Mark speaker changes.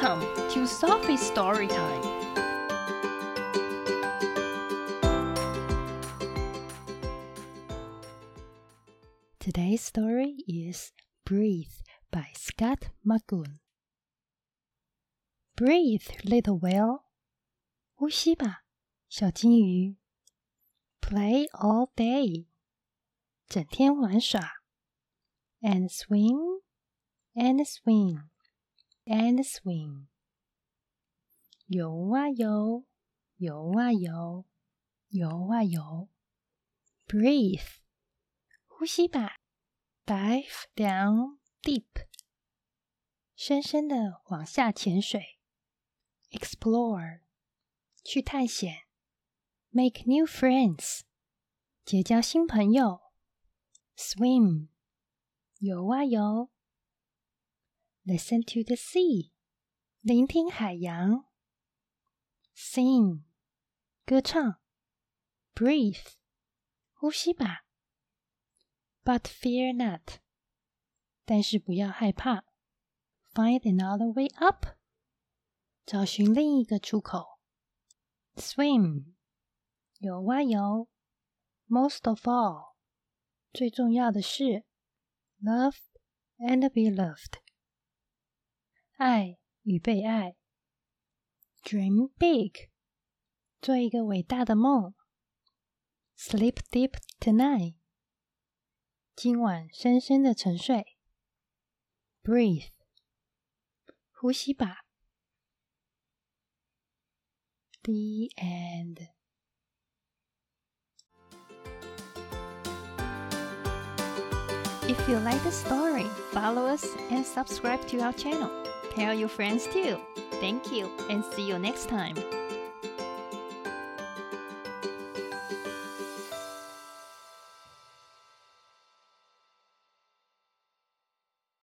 Speaker 1: Welcome to Sophie's Story Time. Today's story is Breathe by Scott Magoon. Breathe, little whale. 呼吸吧，小金鱼。Play all day. 整天玩耍。And swim, and swim, And swim. 游啊游，游啊游，游啊游。Breathe. 呼吸吧，dive down deep，深深的往下潜水，explore，去探险，make new friends，结交新朋友，swim，游啊游 ，listen to the sea，聆听海洋，sing，歌唱，breathe，呼吸吧。But fear not，但是不要害怕。Find another way up，找寻另一个出口。Swim，游啊游。Most of all，最重要的是，love and be loved， 爱与被爱。Dream big，做一个伟大的梦。Sleep deep tonight。今晚深深的沉睡，breathe，呼吸吧。The end. If you like the story, follow us and subscribe to our channel. Tell your friends too. Thank you and see you next time.